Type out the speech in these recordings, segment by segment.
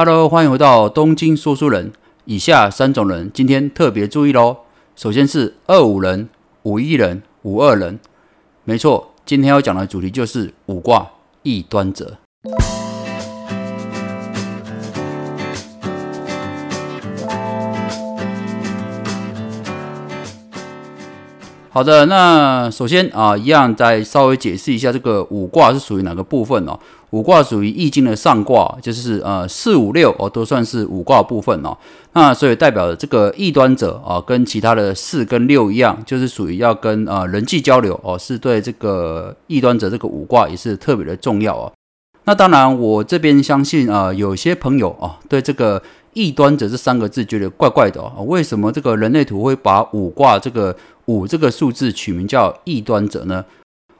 Hello，欢迎回到东京说书人。以下三种人今天特别注意喽。首先是二五人、五一人、五二人。没错，今天要讲的主题就是五卦异端者。好的，那首先啊，一样再稍微解释一下这个五卦是属于哪个部分哦。五卦属于易经的上卦，就是呃四五六哦，都算是五卦部分哦。那所以代表这个异端者啊，跟其他的四跟六一样，就是属于要跟呃人际交流哦，是对这个异端者这个五卦也是特别的重要哦。那当然，我这边相信啊，有些朋友啊，对这个异端者这三个字觉得怪怪的哦。为什么这个人类图会把五卦这个？五这个数字取名叫异端者呢？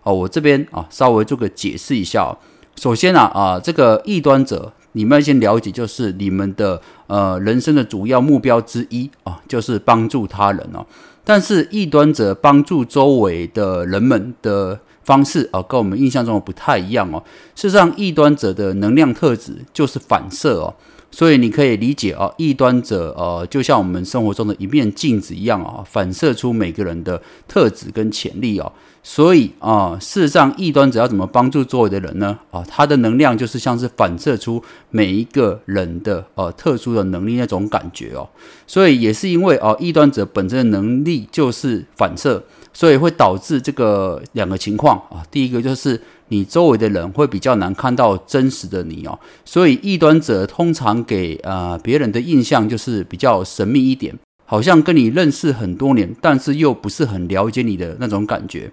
哦，我这边啊稍微做个解释一下。首先啊啊，这个异端者，你们要先了解，就是你们的呃人生的主要目标之一啊，就是帮助他人哦。但是异端者帮助周围的人们的方式啊，跟我们印象中的不太一样哦。事实上，异端者的能量特质就是反射哦。所以你可以理解啊，异端者呃，就像我们生活中的一面镜子一样啊，反射出每个人的特质跟潜力哦。所以啊，事实上，异端者要怎么帮助周围的人呢？啊，他的能量就是像是反射出每一个人的呃特殊的能力那种感觉哦。所以也是因为啊，异端者本身的能力就是反射，所以会导致这个两个情况啊。第一个就是。你周围的人会比较难看到真实的你哦，所以异端者通常给呃别人的印象就是比较神秘一点，好像跟你认识很多年，但是又不是很了解你的那种感觉。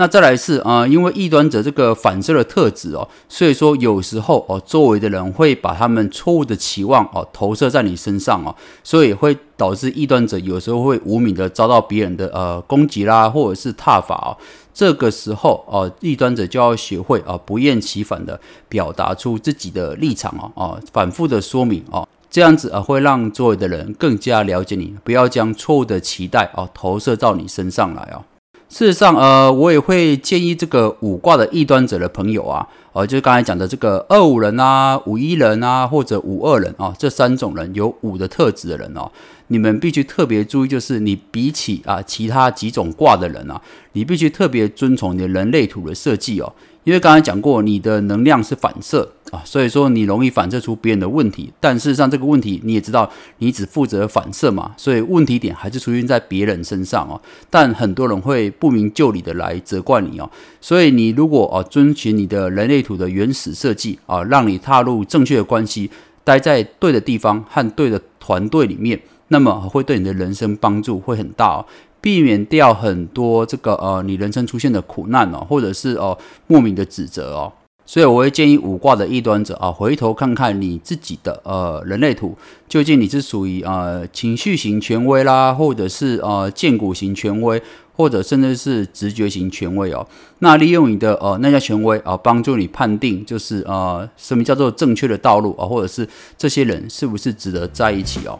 那再来是啊，因为异端者这个反射的特质哦，所以说有时候哦，周围的人会把他们错误的期望哦投射在你身上哦，所以会导致异端者有时候会无名的遭到别人的呃攻击啦，或者是踏法哦。这个时候哦，异端者就要学会啊不厌其烦的表达出自己的立场哦哦，反复的说明哦，这样子啊会让周围的人更加了解你，不要将错误的期待哦投射到你身上来哦。事实上，呃，我也会建议这个五卦的异端者的朋友啊，呃，就是刚才讲的这个二五人啊、五一人啊，或者五二人啊，这三种人有五的特质的人哦，你们必须特别注意，就是你比起啊其他几种卦的人啊，你必须特别遵从你的人类图的设计哦。因为刚才讲过，你的能量是反射啊，所以说你容易反射出别人的问题。但事实上，这个问题你也知道，你只负责反射嘛，所以问题点还是出现在别人身上哦。但很多人会不明就里的来责怪你哦。所以你如果啊遵循你的人类图的原始设计啊，让你踏入正确的关系，待在对的地方和对的团队里面，那么会对你的人生帮助会很大哦。避免掉很多这个呃，你人生出现的苦难哦，或者是哦莫名的指责哦，所以我会建议五卦的异端者啊，回头看看你自己的呃人类图，究竟你是属于呃情绪型权威啦，或者是呃剑骨型权威，或者甚至是直觉型权威哦。那利用你的呃那家权威啊，帮助你判定就是呃什么叫做正确的道路啊，或者是这些人是不是值得在一起哦。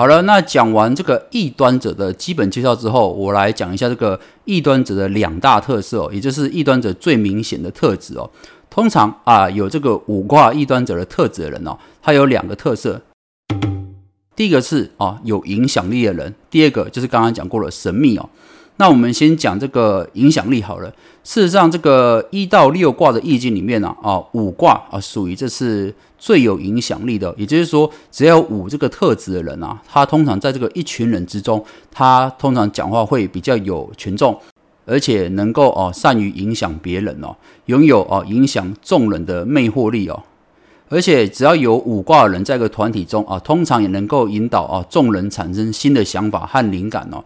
好了，那讲完这个异端者的基本介绍之后，我来讲一下这个异端者的两大特色哦，也就是异端者最明显的特质哦。通常啊，有这个五卦异端者的特质的人哦，他有两个特色。第一个是啊，有影响力的人；第二个就是刚刚讲过了，神秘哦。那我们先讲这个影响力好了。事实上，这个一到六卦的易经里面呢，啊，五卦啊属于这是最有影响力的。也就是说，只要五这个特质的人啊，他通常在这个一群人之中，他通常讲话会比较有权重，而且能够哦善于影响别人哦，拥有哦影响众人的魅惑力哦。而且只要有五卦的人在一个团体中啊，通常也能够引导啊众人产生新的想法和灵感哦。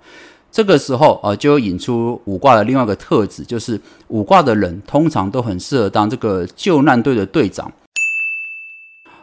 这个时候啊，就引出五卦的另外一个特质，就是五卦的人通常都很适合当这个救难队的队长。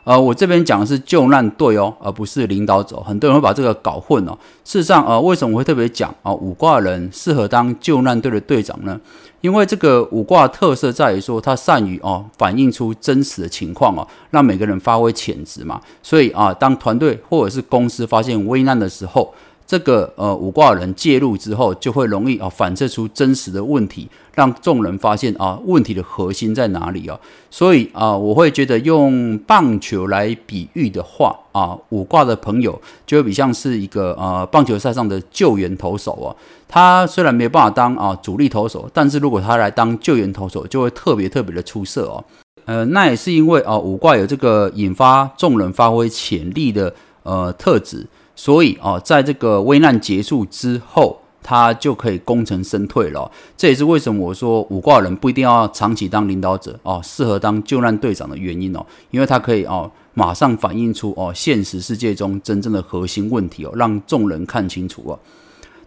呃，我这边讲的是救难队哦，而不是领导者。很多人会把这个搞混哦。事实上，呃，为什么会特别讲啊？五卦人适合当救难队的队长呢？因为这个五卦特色在于说，他善于哦反映出真实的情况哦，让每个人发挥潜质嘛。所以啊，当团队或者是公司发现危难的时候，这个呃五卦人介入之后，就会容易啊反射出真实的问题，让众人发现啊问题的核心在哪里啊。所以啊，我会觉得用棒球来比喻的话啊，五卦的朋友就会比像是一个呃棒球赛上的救援投手啊。他虽然没有办法当啊主力投手，但是如果他来当救援投手，就会特别特别的出色哦。呃，那也是因为啊五卦有这个引发众人发挥潜力的呃特质。所以啊，在这个危难结束之后，他就可以功成身退了。这也是为什么我说五卦人不一定要长期当领导者哦，适合当救难队长的原因哦，因为他可以哦，马上反映出哦现实世界中真正的核心问题哦，让众人看清楚哦。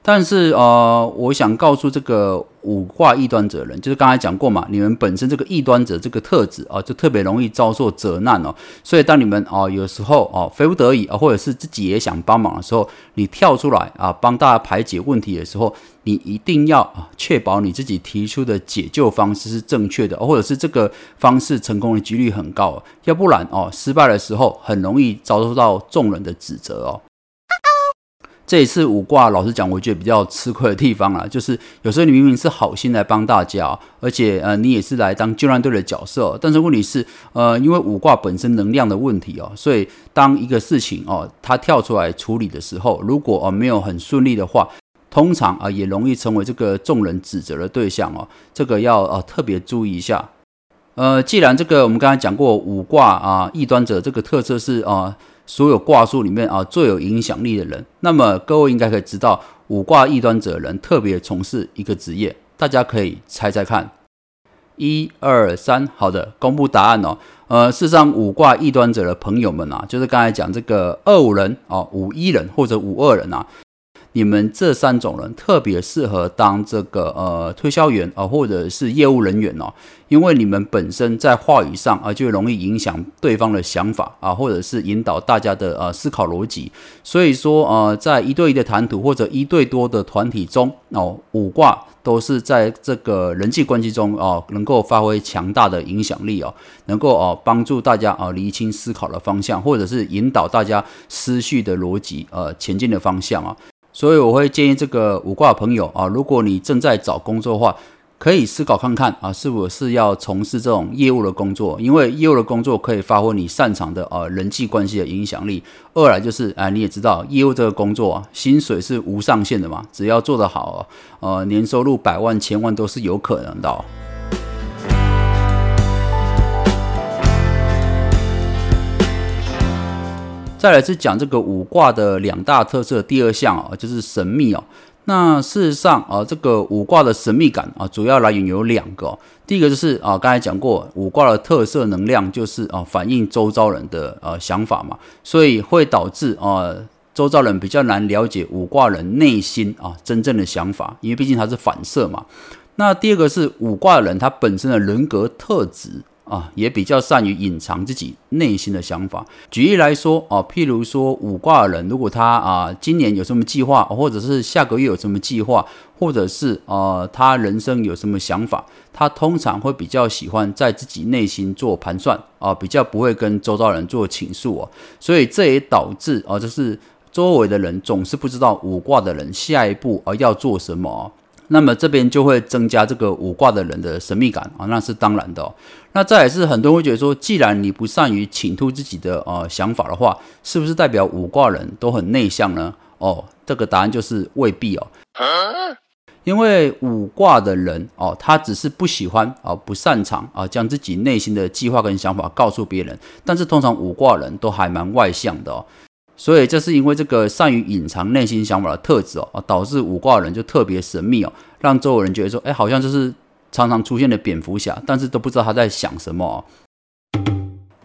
但是呃，我想告诉这个五卦异端者人，就是刚才讲过嘛，你们本身这个异端者这个特质啊，就特别容易遭受责难哦。所以当你们哦有时候哦非不得已啊，或者是自己也想帮忙的时候，你跳出来啊帮大家排解问题的时候，你一定要啊确保你自己提出的解救方式是正确的，或者是这个方式成功的几率很高，要不然哦失败的时候很容易遭受到众人的指责哦。这一次五卦，老实讲，我觉得比较吃亏的地方啊，就是有时候你明明是好心来帮大家，而且呃，你也是来当救援队的角色，但是问题是，呃，因为五卦本身能量的问题哦，所以当一个事情哦，它跳出来处理的时候，如果哦没有很顺利的话，通常啊也容易成为这个众人指责的对象哦，这个要呃特别注意一下。呃，既然这个我们刚才讲过五卦啊，异端者这个特色是啊。所有卦数里面啊最有影响力的人，那么各位应该可以知道五卦异端者人特别从事一个职业，大家可以猜猜看，一二三，好的，公布答案哦。呃，事实上五卦异端者的朋友们啊，就是刚才讲这个二五人哦，五一人或者五二人啊。你们这三种人特别适合当这个呃推销员啊，或者是业务人员哦，因为你们本身在话语上啊就容易影响对方的想法啊，或者是引导大家的呃思考逻辑。所以说呃，在一对一的谈吐或者一对多的团体中哦，五卦都是在这个人际关系中哦，能够发挥强大的影响力哦，能够哦帮助大家啊厘清思考的方向，或者是引导大家思绪的逻辑呃前进的方向啊。所以我会建议这个五卦朋友啊，如果你正在找工作的话，可以思考看看啊，是否是要从事这种业务的工作？因为业务的工作可以发挥你擅长的啊人际关系的影响力。二来就是啊，你也知道业务这个工作啊，薪水是无上限的嘛，只要做得好，呃，年收入百万、千万都是有可能的。再来是讲这个五卦的两大特色，第二项啊就是神秘哦。那事实上啊，这个五卦的神秘感啊，主要来源有两个。第一个就是啊，刚才讲过五卦的特色能量就是啊，反映周遭人的呃想法嘛，所以会导致啊，周遭人比较难了解五卦人内心啊真正的想法，因为毕竟它是反射嘛。那第二个是五卦人他本身的人格特质。啊，也比较善于隐藏自己内心的想法。举例来说，啊，譬如说五卦的人，如果他啊今年有什么计划，或者是下个月有什么计划，或者是呃他人生有什么想法，他通常会比较喜欢在自己内心做盘算啊，比较不会跟周遭人做倾诉哦。所以这也导致啊，就是周围的人总是不知道五卦的人下一步啊要做什么。那么这边就会增加这个五卦的人的神秘感啊，那是当然的。那再也是很多人会觉得说，既然你不善于倾吐自己的呃想法的话，是不是代表五卦人都很内向呢？哦，这个答案就是未必哦。因为五卦的人哦，他只是不喜欢啊，不擅长啊，将自己内心的计划跟想法告诉别人。但是通常五卦人都还蛮外向的哦。所以这是因为这个善于隐藏内心想法的特质哦，导致五卦人就特别神秘哦，让周围人觉得说，哎，好像就是常常出现的蝙蝠侠，但是都不知道他在想什么。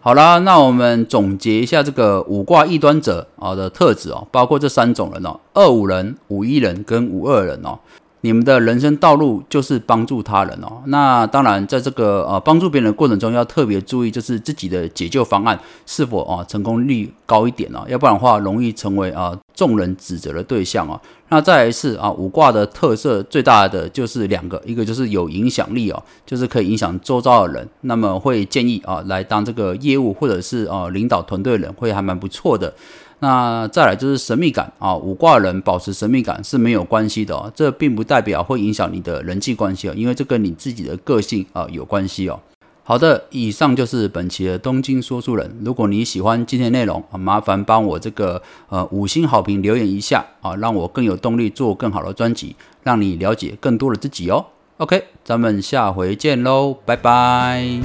好啦，那我们总结一下这个五卦异端者啊的特质哦，包括这三种人哦，二五人、五一人跟五二人哦。你们的人生道路就是帮助他人哦。那当然，在这个呃帮助别人的过程中，要特别注意，就是自己的解救方案是否啊成功率高一点哦，要不然的话，容易成为啊众人指责的对象哦。那再来是啊五卦的特色最大的就是两个，一个就是有影响力哦，就是可以影响周遭的人。那么会建议啊来当这个业务或者是啊领导团队人会还蛮不错的。那再来就是神秘感啊，五卦人保持神秘感是没有关系的哦，这并不代表会影响你的人际关系哦，因为这跟你自己的个性啊有关系哦。好的，以上就是本期的东京说书人。如果你喜欢今天内容，麻烦帮我这个呃五星好评留言一下啊，让我更有动力做更好的专辑，让你了解更多的自己哦。OK，咱们下回见喽，拜拜。